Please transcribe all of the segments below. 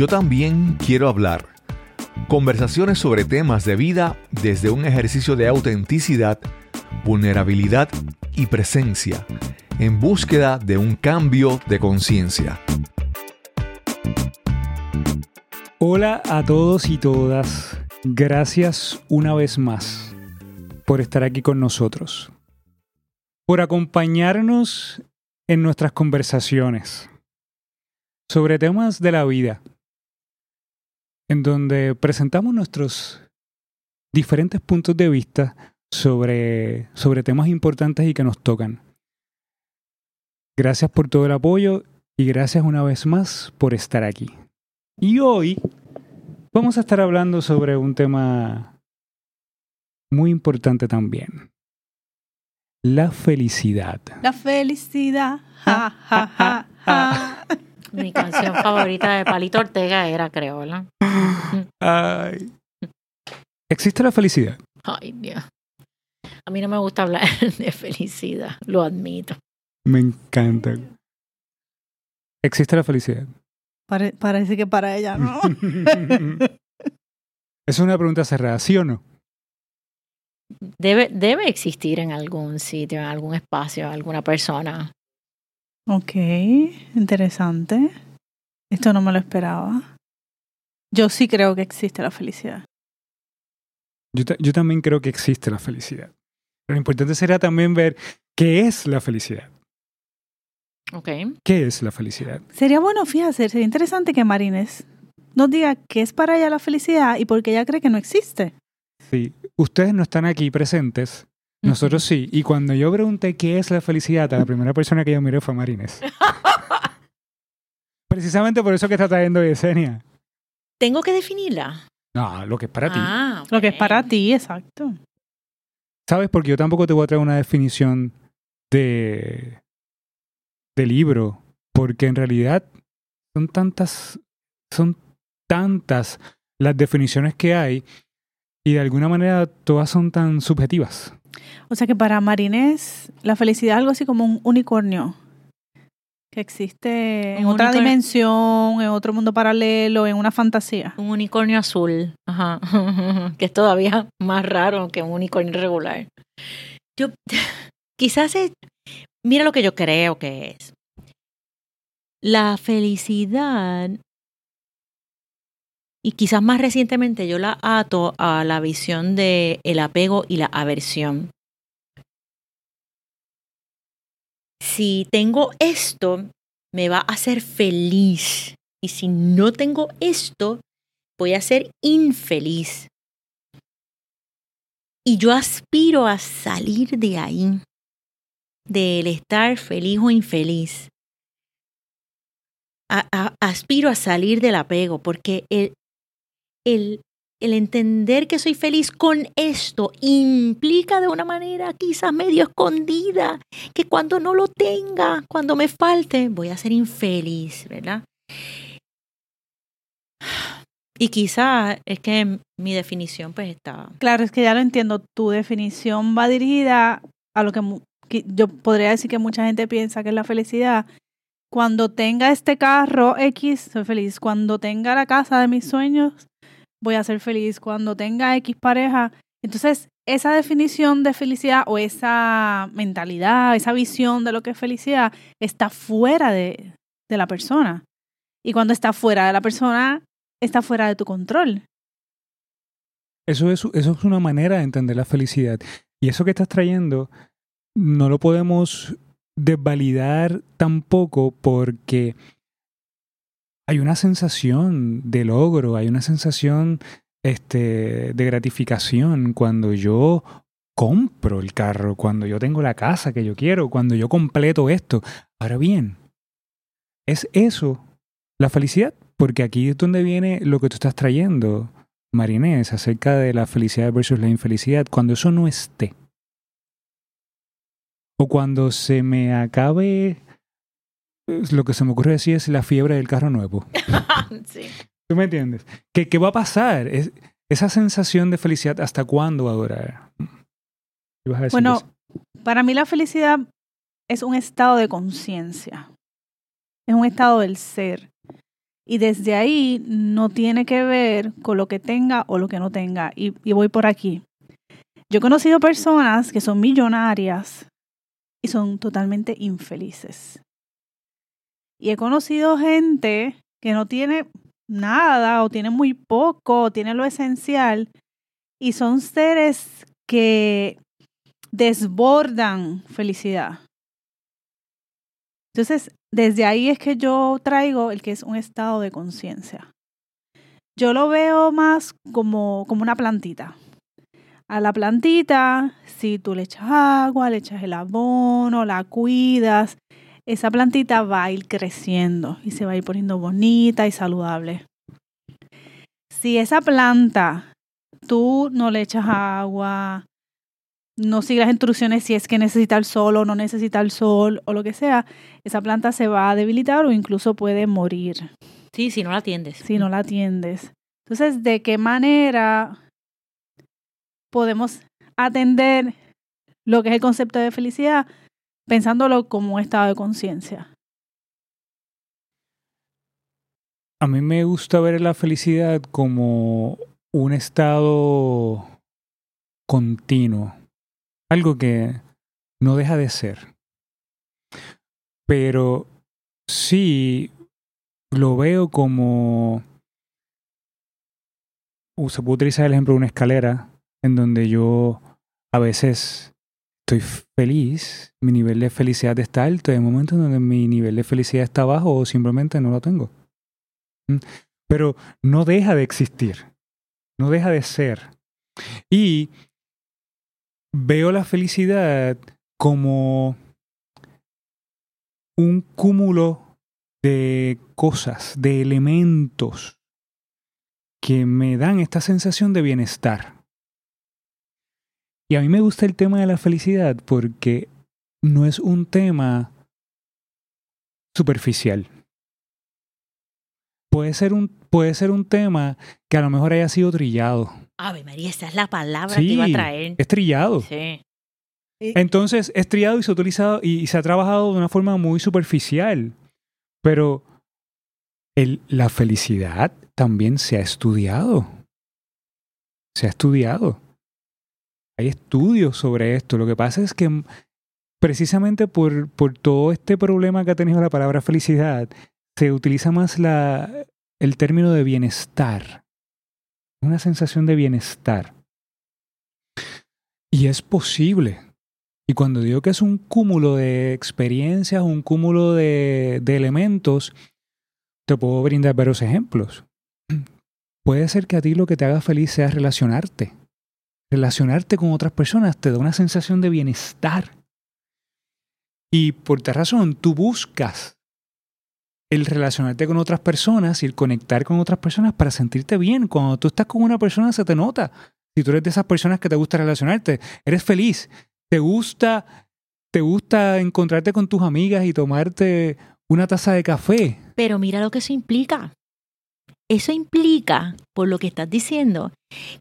Yo también quiero hablar. Conversaciones sobre temas de vida desde un ejercicio de autenticidad, vulnerabilidad y presencia, en búsqueda de un cambio de conciencia. Hola a todos y todas. Gracias una vez más por estar aquí con nosotros, por acompañarnos en nuestras conversaciones sobre temas de la vida, en donde presentamos nuestros diferentes puntos de vista sobre, sobre temas importantes y que nos tocan. Gracias por todo el apoyo y gracias una vez más por estar aquí. Y hoy vamos a estar hablando sobre un tema muy importante también. La felicidad. La felicidad. Ja, ja, ja, ja. Mi canción favorita de Palito Ortega era, creo, ¿verdad? Ay. ¿Existe la felicidad? Ay, Dios. A mí no me gusta hablar de felicidad, lo admito. Me encanta. ¿Existe la felicidad? Pare- parece que para ella no. es una pregunta cerrada, ¿sí o no? Debe, debe existir en algún sitio, en algún espacio, alguna persona. Ok, interesante. Esto no me lo esperaba. Yo sí creo que existe la felicidad. Yo, ta- yo también creo que existe la felicidad. Pero lo importante será también ver qué es la felicidad. Ok. ¿Qué es la felicidad? Sería bueno, fíjate, sería interesante que Marines nos diga qué es para ella la felicidad y por qué ella cree que no existe. Sí, ustedes no están aquí presentes, nosotros sí. Y cuando yo pregunté qué es la felicidad, a la primera persona que yo miré fue Marines. Precisamente por eso que está trayendo Yesenia. Tengo que definirla. No, lo que es para ti. Ah, Lo que es para ti, exacto. ¿Sabes? Porque yo tampoco te voy a traer una definición de, de libro, porque en realidad son tantas, son tantas las definiciones que hay y de alguna manera todas son tan subjetivas. O sea que para Marines la felicidad es algo así como un unicornio que existe en otra dimensión, en otro mundo paralelo, en una fantasía. Un unicornio azul. Ajá. que es todavía más raro que un unicornio regular. Yo, quizás es, mira lo que yo creo que es. La felicidad, y quizás más recientemente yo la ato a la visión de el apego y la aversión. Si tengo esto, me va a hacer feliz. Y si no tengo esto, voy a ser infeliz. Y yo aspiro a salir de ahí, del estar feliz o infeliz. Aspiro a salir del apego, porque el, el, el entender que soy feliz con esto implica de una manera quizás medio escondida que cuando no lo tenga, cuando me falte, voy a ser infeliz, ¿verdad? Y quizás es que mi definición pues está... Claro, es que ya lo entiendo. Tu definición va dirigida a lo que, que yo podría decir que mucha gente piensa que es la felicidad. Cuando tenga este carro X, soy feliz. Cuando tenga la casa de mis sueños, voy a ser feliz. Cuando tenga X pareja. Entonces, esa definición de felicidad o esa mentalidad, esa visión de lo que es felicidad, está fuera de, de la persona. Y cuando está fuera de la persona, está fuera de tu control. Eso es, eso es una manera de entender la felicidad. Y eso que estás trayendo no lo podemos desvalidar tampoco porque hay una sensación de logro, hay una sensación este, de gratificación cuando yo compro el carro, cuando yo tengo la casa que yo quiero, cuando yo completo esto. Ahora bien, ¿es eso la felicidad? Porque aquí es donde viene lo que tú estás trayendo, Marinés, acerca de la felicidad versus la infelicidad. Cuando eso no esté, o cuando se me acabe, lo que se me ocurre decir es la fiebre del carro nuevo. sí. ¿Tú me entiendes? ¿Qué, qué va a pasar? Es, esa sensación de felicidad, ¿hasta cuándo va a durar? ¿Qué vas a decir Bueno, eso? para mí la felicidad es un estado de conciencia. Es un estado del ser. Y desde ahí no tiene que ver con lo que tenga o lo que no tenga. Y, y voy por aquí. Yo he conocido personas que son millonarias y son totalmente infelices. Y he conocido gente que no tiene nada o tiene muy poco o tiene lo esencial y son seres que desbordan felicidad. Entonces, desde ahí es que yo traigo el que es un estado de conciencia. Yo lo veo más como, como una plantita. A la plantita, si tú le echas agua, le echas el abono, la cuidas, esa plantita va a ir creciendo y se va a ir poniendo bonita y saludable. Si esa planta tú no le echas agua, no sigues las instrucciones si es que necesita el sol o no necesita el sol o lo que sea, esa planta se va a debilitar o incluso puede morir. Sí, si no la atiendes. Si no la atiendes. Entonces, ¿de qué manera podemos atender lo que es el concepto de felicidad pensándolo como un estado de conciencia? A mí me gusta ver la felicidad como un estado continuo, algo que no deja de ser. Pero sí lo veo como... Se puede utilizar el ejemplo de una escalera en donde yo a veces estoy feliz, mi nivel de felicidad está alto, hay momentos en donde mi nivel de felicidad está bajo o simplemente no lo tengo. ¿Mm? Pero no deja de existir, no deja de ser. Y veo la felicidad como un cúmulo de cosas, de elementos que me dan esta sensación de bienestar. Y a mí me gusta el tema de la felicidad porque no es un tema superficial. Puede ser un, puede ser un tema que a lo mejor haya sido trillado. Ave María, esa es la palabra que iba a traer. Es trillado. Sí. Entonces, es trillado y se ha utilizado y se ha trabajado de una forma muy superficial. Pero el, la felicidad también se ha estudiado. Se ha estudiado. Hay estudios sobre esto. Lo que pasa es que precisamente por, por todo este problema que ha tenido la palabra felicidad, se utiliza más la, el término de bienestar. Una sensación de bienestar. Y es posible. Y cuando digo que es un cúmulo de experiencias, un cúmulo de, de elementos, te puedo brindar varios ejemplos. Puede ser que a ti lo que te haga feliz sea relacionarte. Relacionarte con otras personas te da una sensación de bienestar. Y por tal razón, tú buscas el relacionarte con otras personas y el conectar con otras personas para sentirte bien. Cuando tú estás con una persona se te nota. Si tú eres de esas personas que te gusta relacionarte, eres feliz, te gusta, te gusta encontrarte con tus amigas y tomarte una taza de café. Pero mira lo que eso implica. Eso implica, por lo que estás diciendo,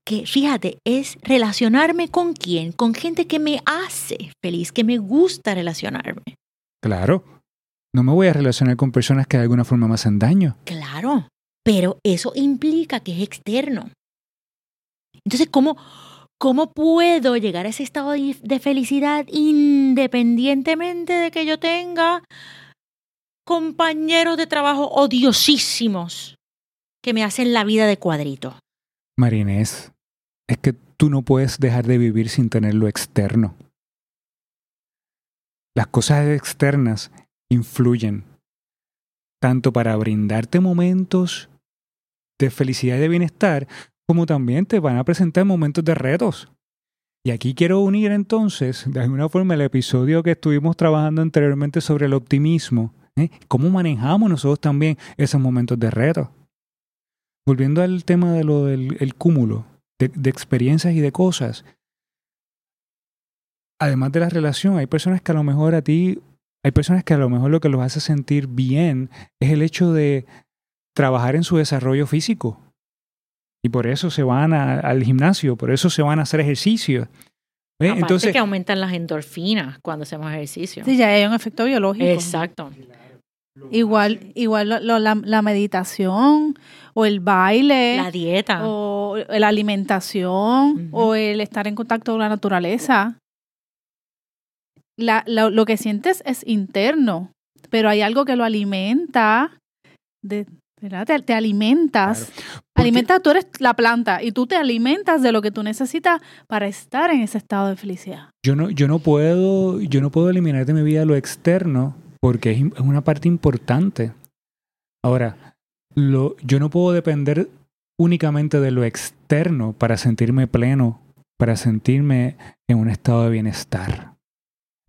que fíjate, es relacionarme con quién, con gente que me hace feliz, que me gusta relacionarme. Claro. No me voy a relacionar con personas que de alguna forma me hacen daño. Claro, pero eso implica que es externo. Entonces, ¿cómo, cómo puedo llegar a ese estado de, de felicidad independientemente de que yo tenga compañeros de trabajo odiosísimos que me hacen la vida de cuadrito? Marinés, es que tú no puedes dejar de vivir sin tener lo externo. Las cosas externas influyen tanto para brindarte momentos de felicidad y de bienestar, como también te van a presentar momentos de retos. Y aquí quiero unir entonces, de alguna forma, el episodio que estuvimos trabajando anteriormente sobre el optimismo. ¿eh? ¿Cómo manejamos nosotros también esos momentos de retos? Volviendo al tema de lo del el cúmulo de, de experiencias y de cosas. Además de la relación, hay personas que a lo mejor a ti hay personas que a lo mejor lo que los hace sentir bien es el hecho de trabajar en su desarrollo físico. Y por eso se van al gimnasio, por eso se van a hacer ejercicio. Aparte Entonces, que aumentan las endorfinas cuando hacemos ejercicio. Sí, ya hay un efecto biológico. Exacto. Igual, igual lo- lo- la, la meditación o el baile La dieta. o la alimentación o el estar en contacto con la naturaleza. La, lo, lo que sientes es interno, pero hay algo que lo alimenta, de, ¿verdad? Te, te alimentas. Porque- Alimentas, tú eres la planta y tú te alimentas de lo que tú necesitas para estar en ese estado de felicidad. Yo no, yo no puedo, yo no puedo eliminar de mi vida lo externo porque es, una parte importante. Ahora, lo, yo no puedo depender únicamente de lo externo para sentirme pleno, para sentirme en un estado de bienestar.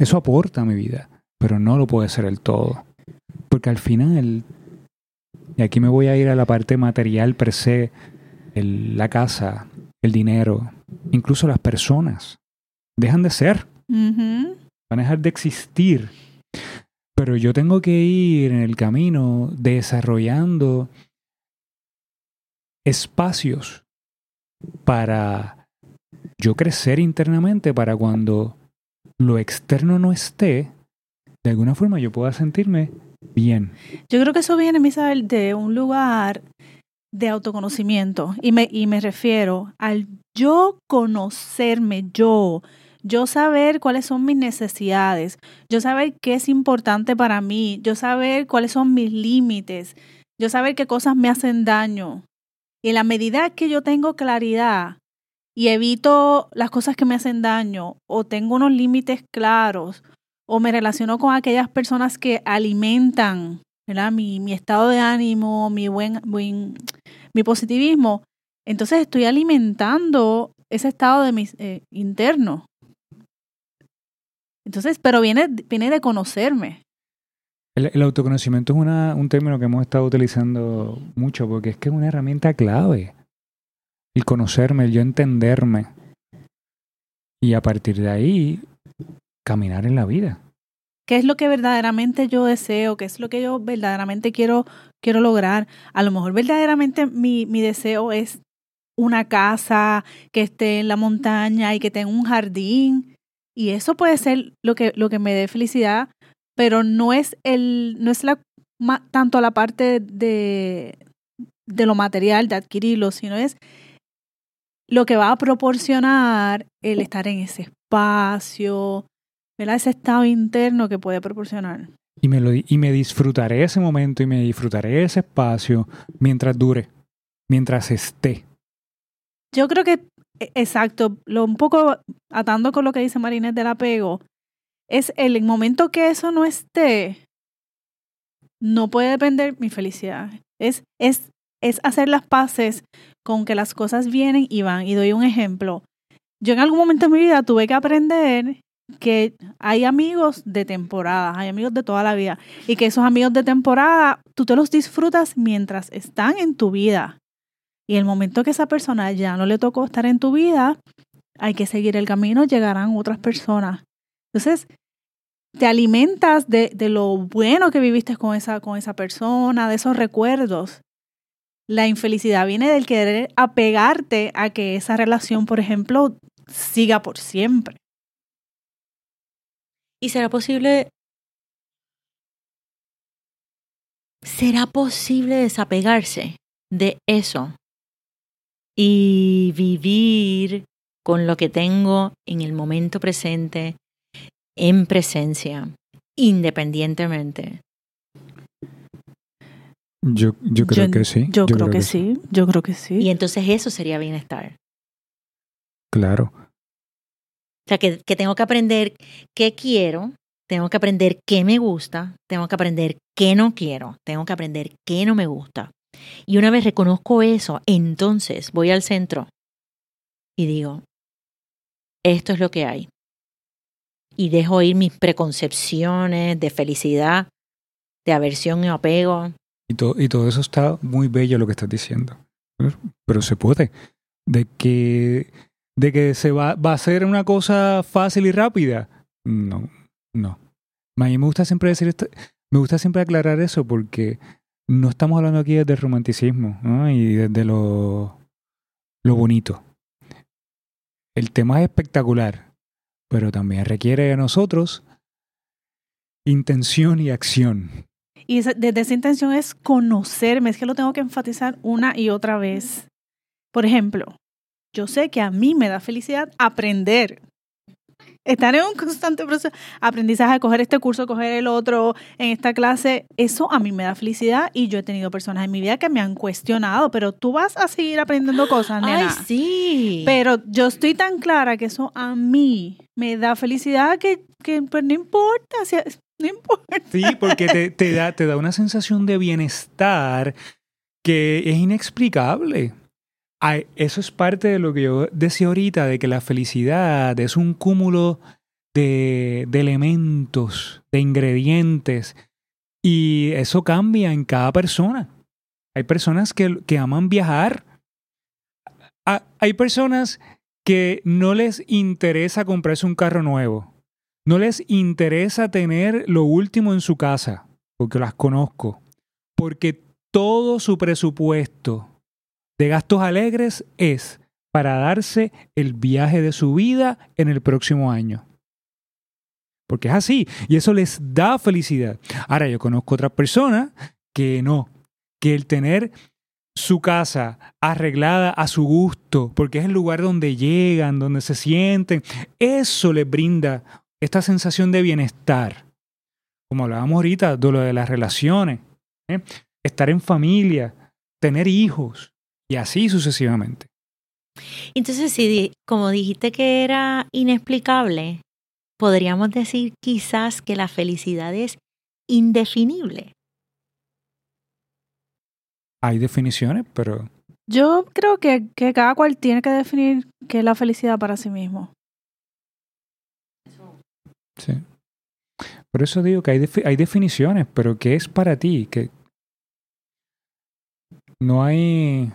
Eso aporta a mi vida, pero no lo puede ser el todo. Porque al final, y aquí me voy a ir a la parte material per se, el- la casa, el dinero, incluso las personas, dejan de ser van a dejar de existir. Pero yo tengo que ir en el camino desarrollando espacios para yo crecer internamente para cuando lo externo no esté, de alguna forma yo pueda sentirme bien. Yo creo que eso viene, Misael, de un lugar de autoconocimiento. Y me, y me refiero al yo conocerme, yo, yo saber cuáles son mis necesidades, yo saber qué es importante para mí, yo saber cuáles son mis límites, yo saber qué cosas me hacen daño. Y en la medida que yo tengo claridad y evito las cosas que me hacen daño o tengo unos límites claros o me relaciono con aquellas personas que alimentan. Mi, mi estado de ánimo, mi buen, mi positivismo, entonces estoy alimentando ese estado de mi eh, interno. Entonces, pero viene, viene de conocerme. El, el autoconocimiento es una, un término que hemos estado utilizando mucho porque es que es una herramienta clave. El conocerme, el yo entenderme. Y a partir de ahí, caminar en la vida. ¿Qué es lo que verdaderamente yo deseo? ¿Qué es lo que yo verdaderamente quiero, quiero lograr? A lo mejor verdaderamente mi, mi deseo es una casa que esté en la montaña y que tenga un jardín. Y eso puede ser lo que, lo que me dé felicidad, pero no es el, no es la ma- tanto la parte de, de lo material, de adquirirlo, sino es lo que va a proporcionar el estar en ese espacio, ¿verdad? Ese estado interno que puede proporcionar. Y me, lo, y me disfrutaré ese momento y me disfrutaré ese espacio mientras dure, mientras esté. Yo creo que, exacto, lo un poco atando con lo que dice Marinette del apego, es el momento que eso no esté, no puede depender mi felicidad. Es, es, es hacer las paces con que las cosas vienen y van. Y doy un ejemplo. Yo en algún momento de mi vida tuve que aprender que hay amigos de temporada, hay amigos de toda la vida. Y que esos amigos de temporada, tú te los disfrutas mientras están en tu vida. Y el momento que esa persona ya no le tocó estar en tu vida, hay que seguir el camino, llegarán otras personas. Entonces, te alimentas de, de lo bueno que viviste con esa, con esa persona, de esos recuerdos. La infelicidad viene del querer apegarte a que esa relación, por ejemplo, siga por siempre. ¿Y será posible? ¿Será posible desapegarse de eso y vivir con lo que tengo en el momento presente, en presencia, independientemente? Yo, yo creo Yo- que sí. Yo, creo, que, sí, yo creo que sí. Y entonces eso sería bienestar. Claro. O sea, que, que tengo que aprender qué quiero, tengo que aprender qué me gusta, tengo que aprender qué no quiero, tengo que aprender qué no me gusta. Y una vez reconozco eso, entonces voy al centro y digo, esto es lo que hay. Y dejo ir mis preconcepciones de felicidad, de aversión y apego. Y, to- y todo eso está muy bello lo que estás diciendo. Pero se puede. De que, de que se va, va a ser una cosa fácil y rápida. No, no. A mí me gusta siempre decir esto, me gusta siempre aclarar eso porque no estamos hablando aquí desde romanticismo ¿no? y desde lo, lo bonito. El tema es espectacular, pero también requiere de nosotros intención y acción. Y desde esa intención es conocerme, es que lo tengo que enfatizar una y otra vez. Por ejemplo, yo sé que a mí me da felicidad aprender. Estar en un constante proceso, aprendizaje, coger este curso, coger el otro, en esta clase, eso a mí me da felicidad y yo he tenido personas en mi vida que me han cuestionado, pero tú vas a seguir aprendiendo cosas, Ay, nena. sí. Pero yo estoy tan clara que eso a mí me da felicidad que, que pues no importa, no. Sí, porque te, te da, te da una sensación de bienestar que es inexplicable. Eso es parte de lo que yo decía ahorita, de que la felicidad es un cúmulo de, elementos, de ingredientes, y eso cambia en cada persona. Hay personas que, que aman viajar. Hay personas que no les interesa comprarse un carro nuevo. No les interesa tener lo último en su casa, porque las conozco. Porque todo su presupuesto de gastos alegres es para darse el viaje de su vida en el próximo año. Porque es así, y eso les da felicidad. Ahora yo conozco otras personas que no, que el tener su casa arreglada a su gusto, porque es el lugar donde llegan, donde se sienten, eso les brinda esta sensación de bienestar. Como hablábamos ahorita de lo de las relaciones, ¿eh? estar en familia, tener hijos y así sucesivamente. Entonces, si como dijiste que era inexplicable, podríamos decir quizás que la felicidad es indefinible. Hay definiciones, pero Yo creo que, que cada cual tiene que definir qué es la felicidad para sí mismo. sí. Por eso digo que hay, defi- hay definiciones, pero ¿qué es para ti? Que no hay.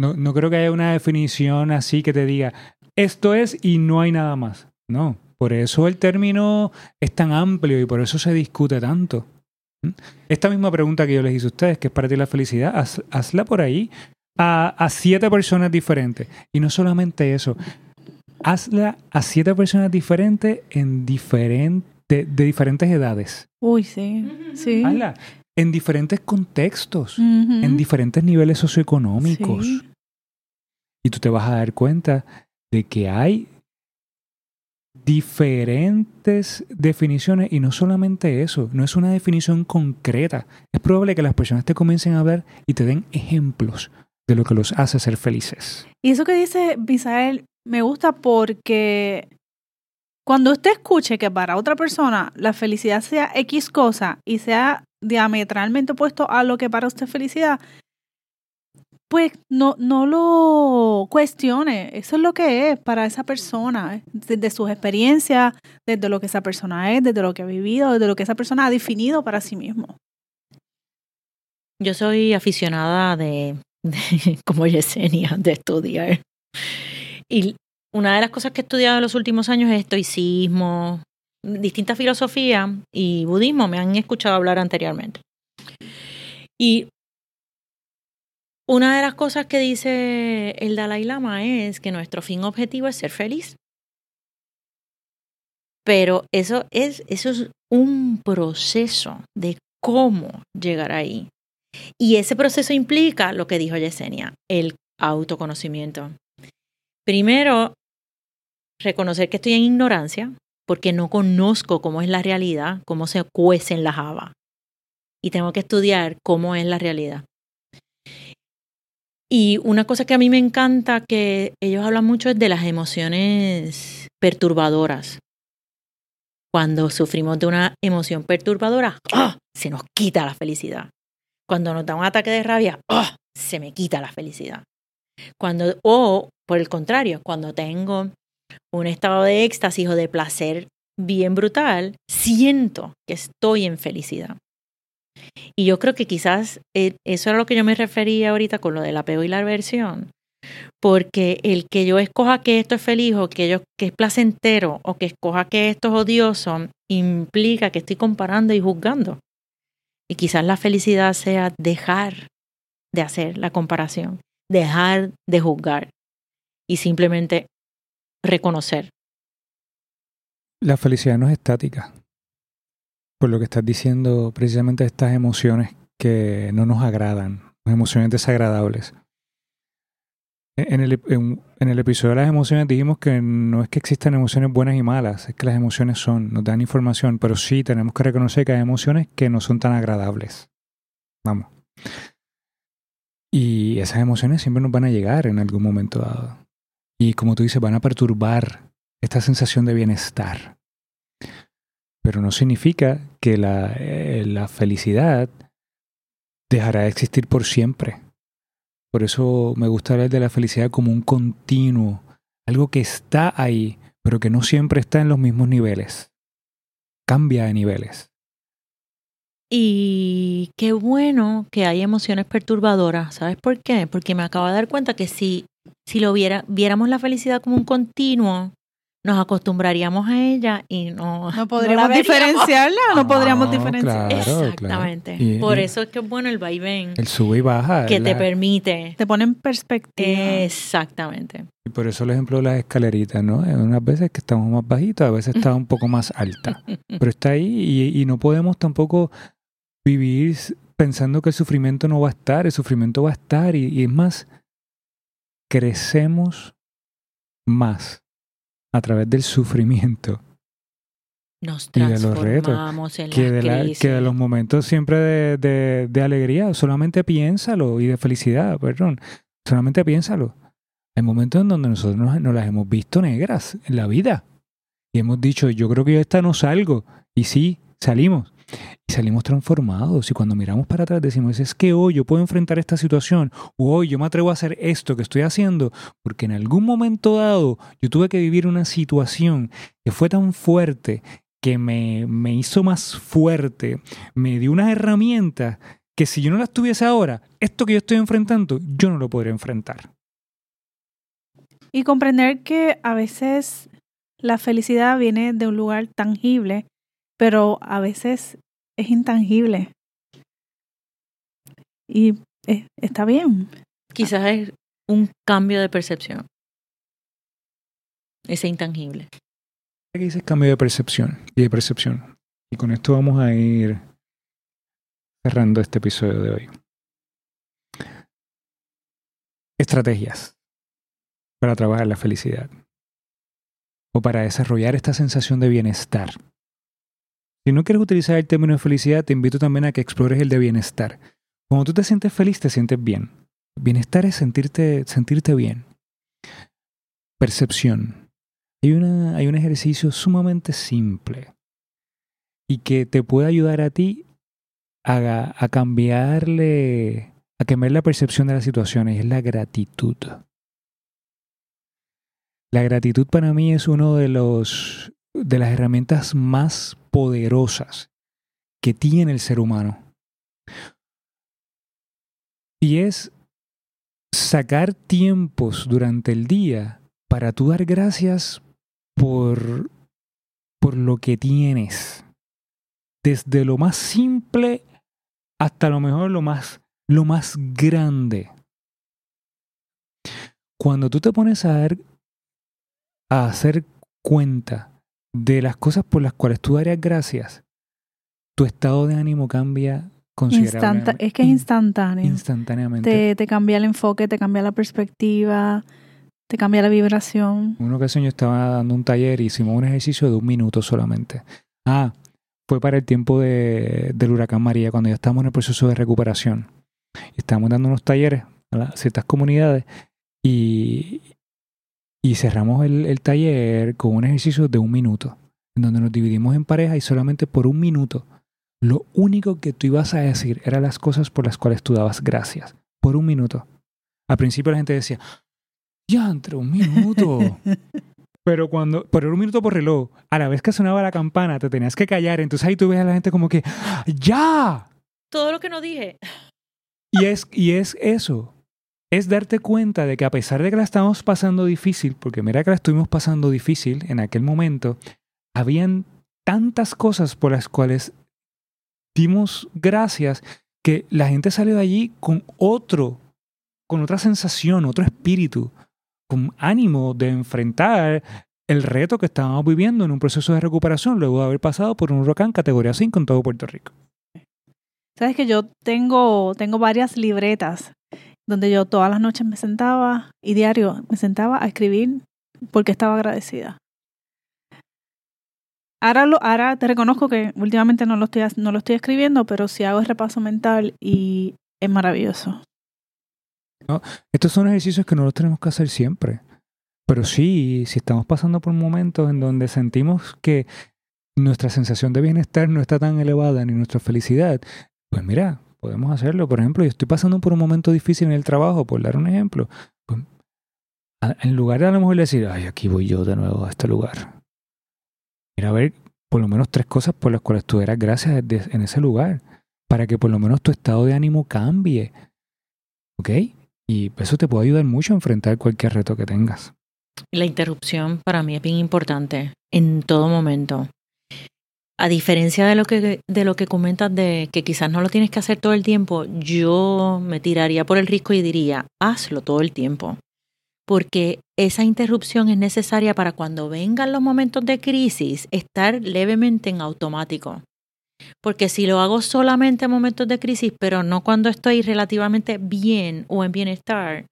No, no creo que haya una definición así que te diga esto es y no hay nada más. No. Por eso el término es tan amplio y por eso se discute tanto. ¿Mm? Esta misma pregunta que yo les hice a ustedes, que es para ti la felicidad, haz- hazla por ahí a, a siete personas diferentes. Y no solamente eso, hazla a siete personas diferentes en diferente, de, de diferentes edades. Uy, sí, sí. Hazla en diferentes contextos, en diferentes niveles socioeconómicos. Sí. Y tú te vas a dar cuenta de que hay diferentes definiciones y no solamente eso, no es una definición concreta. Es probable que las personas te comiencen a ver y te den ejemplos de lo que los hace ser felices. Y eso que dice Misael me gusta porque cuando usted escuche que para otra persona la felicidad sea X cosa y sea diametralmente opuesto a lo que para usted es felicidad, pues no, no lo cuestione. Eso es lo que es para esa persona, ¿eh? desde sus experiencias, desde lo que esa persona es, desde lo que ha vivido, desde lo que esa persona ha definido para sí mismo. Yo soy aficionada de, de- como Yesenia, de estudiar. Y una de las cosas que he estudiado en los últimos años es estoicismo, distintas filosofías y budismo. Me han escuchado hablar anteriormente. Y una de las cosas que dice el Dalai Lama es que nuestro fin objetivo es ser feliz. Pero eso es, eso es un proceso de cómo llegar ahí. Y ese proceso implica lo que dijo Yesenia, el autoconocimiento. Primero, reconocer que estoy en ignorancia, porque no conozco cómo es la realidad, cómo se cuecen las habas. Y tengo que estudiar cómo es la realidad. Y una cosa que a mí me encanta que ellos hablan mucho es de las emociones perturbadoras. Cuando sufrimos de una emoción perturbadora, ¡ah! se nos quita la felicidad. Cuando nos da un ataque de rabia, ¡ah! se me quita la felicidad. Cuando, o por el contrario, cuando tengo un estado de éxtasis o de placer bien brutal, siento que estoy en felicidad. Y yo creo que quizás eh, eso era lo que yo me refería ahorita con lo del apego y la aversión. Porque el que yo escoja que esto es feliz o que, yo, que es placentero o que escoja que esto es odioso implica que estoy comparando y juzgando. Y quizás la felicidad sea dejar de hacer la comparación, dejar de juzgar y simplemente reconocer. La felicidad no es estática. Por lo que estás diciendo, precisamente estas emociones que no nos agradan, emociones desagradables. En el, en, el, episodio de las emociones dijimos que no es que existan emociones buenas y malas, es que las emociones son, nos dan información, pero sí tenemos que reconocer que hay emociones que no son tan agradables. Vamos. Y esas emociones siempre nos van a llegar en algún momento dado. Y como tú dices, van a perturbar esta sensación de bienestar. Pero no significa que la, eh, la felicidad dejará de existir por siempre. Por eso me gusta hablar de la felicidad como un continuo, algo que está ahí, pero que no siempre está en los mismos niveles. Cambia de niveles. Y qué bueno que hay emociones perturbadoras. ¿Sabes por qué? Porque me acabo de dar cuenta que si, si lo viera, viéramos la felicidad como un continuo, nos acostumbraríamos a ella y no, no podríamos diferenciarla, no, podríamos diferenciarla. Exactamente. Por eso es que es bueno el vaivén. El sube y baja. Que te permite. Te pone en perspectiva. Exactamente. Y por eso el ejemplo de las escaleritas, ¿no? Unas veces que estamos más bajitos, a veces está un poco más alta. Pero está ahí y, y no podemos tampoco vivir pensando que el sufrimiento no va a estar, el sufrimiento va a estar y, y es más, crecemos más a través del sufrimiento. Nos y de los retos. en que, de que de los momentos siempre de, de, alegría, solamente piénsalo y de felicidad, perdón, solamente piénsalo. Hay momentos en donde nosotros nos, las hemos visto negras en la vida. Y hemos dicho, yo creo que yo esta no salgo y sí, salimos. Y salimos transformados. Y cuando miramos para atrás decimos, es que hoy yo puedo enfrentar esta situación. O hoy yo me atrevo a hacer esto que estoy haciendo porque en algún momento dado yo tuve que vivir una situación que fue tan fuerte que me, me hizo más fuerte, me dio unas herramientas que si yo no las tuviese ahora, esto que yo estoy enfrentando, yo no lo podría enfrentar. Y comprender que a veces la felicidad viene de un lugar tangible pero a veces es intangible. Y eh, está bien. Quizás es un cambio de percepción. Ese intangible. Aquí dice cambio de percepción y de percepción. Y con esto vamos a ir cerrando este episodio de hoy. Estrategias para trabajar la felicidad o para desarrollar esta sensación de bienestar si no quieres utilizar el término de felicidad, te invito también a que explores el de bienestar. Cuando tú te sientes feliz, te sientes bien. Bienestar es sentirte, sentirte bien. Percepción. Hay, una, hay un ejercicio sumamente simple y que te puede ayudar a ti a, a cambiarle, a cambiar la percepción de las situaciones, es la gratitud. La gratitud para mí es uno de los de las herramientas más poderosas que tiene el ser humano. Y es sacar tiempos durante el día para tú dar gracias por, por lo que tienes. Desde lo más simple hasta lo mejor lo más, lo más grande. Cuando tú te pones a, dar, a hacer cuenta de las cosas por las cuales tú darías gracias, tu estado de ánimo cambia considerablemente. es que es instantáneo. Instantáneamente. Te, cambia el enfoque, te cambia la perspectiva, te cambia la vibración. Una ocasión yo estaba dando un taller y hicimos un ejercicio de un minuto solamente. Ah, fue para el tiempo de, del huracán María, cuando ya estábamos en el proceso de recuperación. Estábamos dando unos talleres a ciertas comunidades y, y cerramos el, taller con un ejercicio de un minuto, en donde nos dividimos en pareja y solamente por un minuto lo único que tú ibas a decir eran las cosas por las cuales tú dabas gracias. Por un minuto. Al principio la gente decía, ya entre un minuto. Pero cuando, por un minuto por reloj, a la vez que sonaba la campana, te tenías que callar. Entonces ahí tú ves a la gente como que, ¡ya! Todo lo que no dije. Y es, y es eso es darte cuenta de que a pesar de que la estamos pasando difícil, porque mira que la estuvimos pasando difícil en aquel momento, habían tantas cosas por las cuales dimos gracias que la gente salió de allí con otro, con otra sensación, otro espíritu, con ánimo de enfrentar el reto que estábamos viviendo en un proceso de recuperación luego de haber pasado por un huracán categoría 5 en todo Puerto Rico. Sabes que yo tengo, tengo varias libretas donde yo todas las noches me sentaba y diario me sentaba a escribir porque estaba agradecida. Ahora, lo, ahora te reconozco que últimamente no lo, estoy, no lo estoy escribiendo, pero sí hago el repaso mental y es maravilloso. ¿no? Estos son ejercicios que no los tenemos que hacer siempre. Pero sí, si estamos pasando por momentos en donde sentimos que nuestra sensación de bienestar no está tan elevada ni nuestra felicidad, pues mira, podemos hacerlo. Por ejemplo, yo estoy pasando por un momento difícil en el trabajo, por dar un ejemplo. Pues, en lugar de a lo mejor decir, ay, aquí voy yo de nuevo a este lugar. Mira, a ver por lo menos tres cosas por las cuales tú eras gracias en ese lugar, para que por lo menos tu estado de ánimo cambie. ¿Ok? Y eso te puede ayudar mucho a enfrentar cualquier reto que tengas. La interrupción para mí es bien importante en todo momento. A diferencia de lo que de lo que comentas de que quizás no lo tienes que hacer todo el tiempo, yo me tiraría por el risco y diría, hazlo todo el tiempo. Porque esa interrupción es necesaria para cuando vengan los momentos de crisis, estar levemente en automático. Porque si lo hago solamente en momentos de crisis, pero no cuando estoy relativamente bien o en bienestar,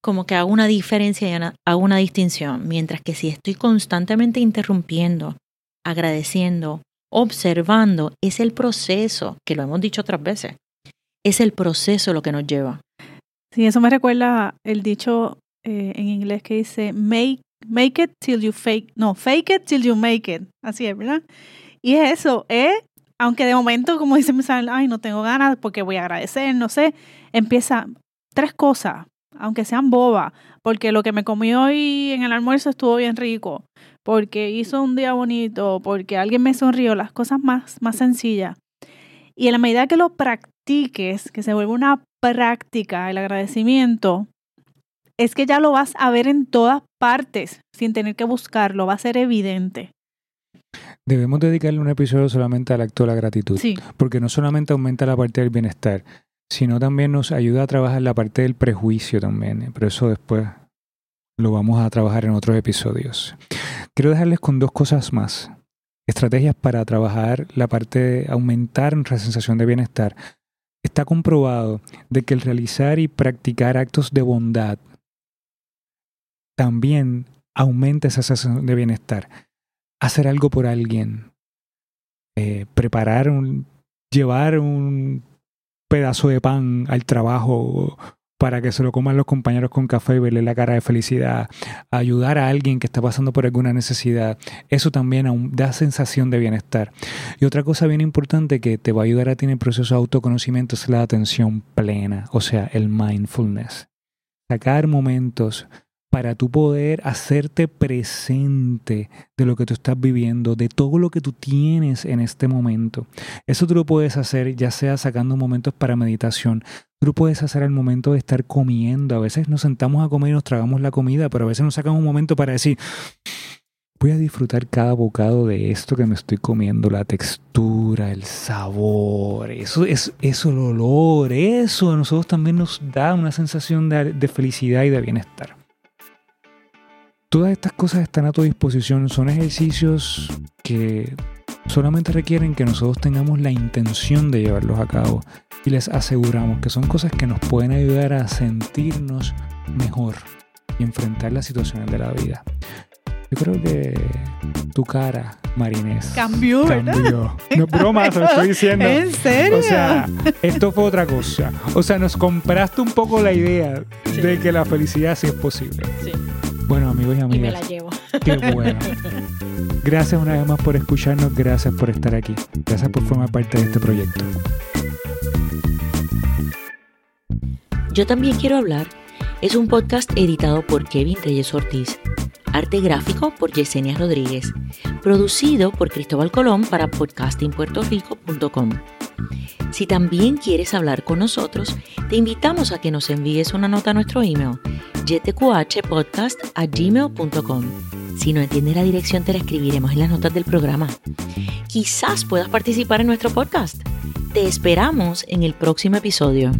como que hago una diferencia y hago una distinción. Mientras que si estoy constantemente interrumpiendo, agradeciendo, observando, es el proceso, que lo hemos dicho otras veces, es el proceso lo que nos lleva. Sí, eso me recuerda el dicho eh, en inglés que dice make, make it till you fake, no, fake it till you make it. Así es, ¿verdad? Y es eso, ¿eh? aunque de momento, como dice Misael, ay, no tengo ganas porque voy a agradecer, no sé, empieza tres cosas, aunque sean bobas, porque lo que me comí hoy en el almuerzo estuvo bien rico, porque hizo un día bonito, porque alguien me sonrió, las cosas más, más sencillas. Y en la medida que lo practiques, que se vuelva una práctica el agradecimiento, es que ya lo vas a ver en todas partes, sin tener que buscarlo, va a ser evidente. Debemos dedicarle un episodio solamente al acto de la gratitud, Sí, porque no solamente aumenta la parte del bienestar, sino también nos ayuda a trabajar la parte del prejuicio también, pero eso después lo vamos a trabajar en otros episodios. Quiero dejarles con dos cosas más. Estrategias para trabajar la parte de aumentar nuestra sensación de bienestar. Está comprobado de que el realizar y practicar actos de bondad también aumenta esa sensación de bienestar. Hacer algo por alguien, eh, preparar un, llevar un pedazo de pan al trabajo para que se lo coman los compañeros con café y verle la cara de felicidad, ayudar a alguien que está pasando por alguna necesidad, eso también da sensación de bienestar. Y otra cosa bien importante que te va a ayudar a ti en el proceso de autoconocimiento es la atención plena, o sea, el mindfulness. Sacar momentos para tú poder hacerte presente de lo que tú estás viviendo, de todo lo que tú tienes en este momento. Eso tú lo puedes hacer ya sea sacando momentos para meditación, tú lo puedes hacer al momento de estar comiendo. A veces nos sentamos a comer y nos tragamos la comida, pero a veces nos sacamos un momento para decir, voy a disfrutar cada bocado de esto que me estoy comiendo, la textura, el sabor, eso, eso, eso el olor, eso a nosotros también nos da una sensación de felicidad y de bienestar. Todas estas cosas están a tu disposición, son ejercicios que solamente requieren que nosotros tengamos la intención de llevarlos a cabo y les aseguramos que son cosas que nos pueden ayudar a sentirnos mejor y enfrentar las situaciones de la vida. Yo creo que tu cara, Marinés, cambió, ¿verdad? cambió. No es broma, te lo estoy diciendo. ¿En serio? O sea, esto fue otra cosa. O sea, nos compraste un poco la idea de que la felicidad sí es posible. Sí. Bueno, amigos y Y me amigas, la llevo. qué bueno. Gracias una vez más por escucharnos, gracias por estar aquí, gracias por formar parte de este proyecto. Yo también quiero hablar. Es un podcast editado por Kevin Reyes Ortiz. Arte gráfico por Yesenia Rodríguez. Producido por Cristóbal Colón para podcastingpuertorico.com. Si también quieres hablar con nosotros, te invitamos a que nos envíes una nota a nuestro email ytqhpodcast@gmail.com. Si no entiendes la dirección, te la escribiremos en las notas del programa. Quizás puedas participar en nuestro podcast. Te esperamos en el próximo episodio.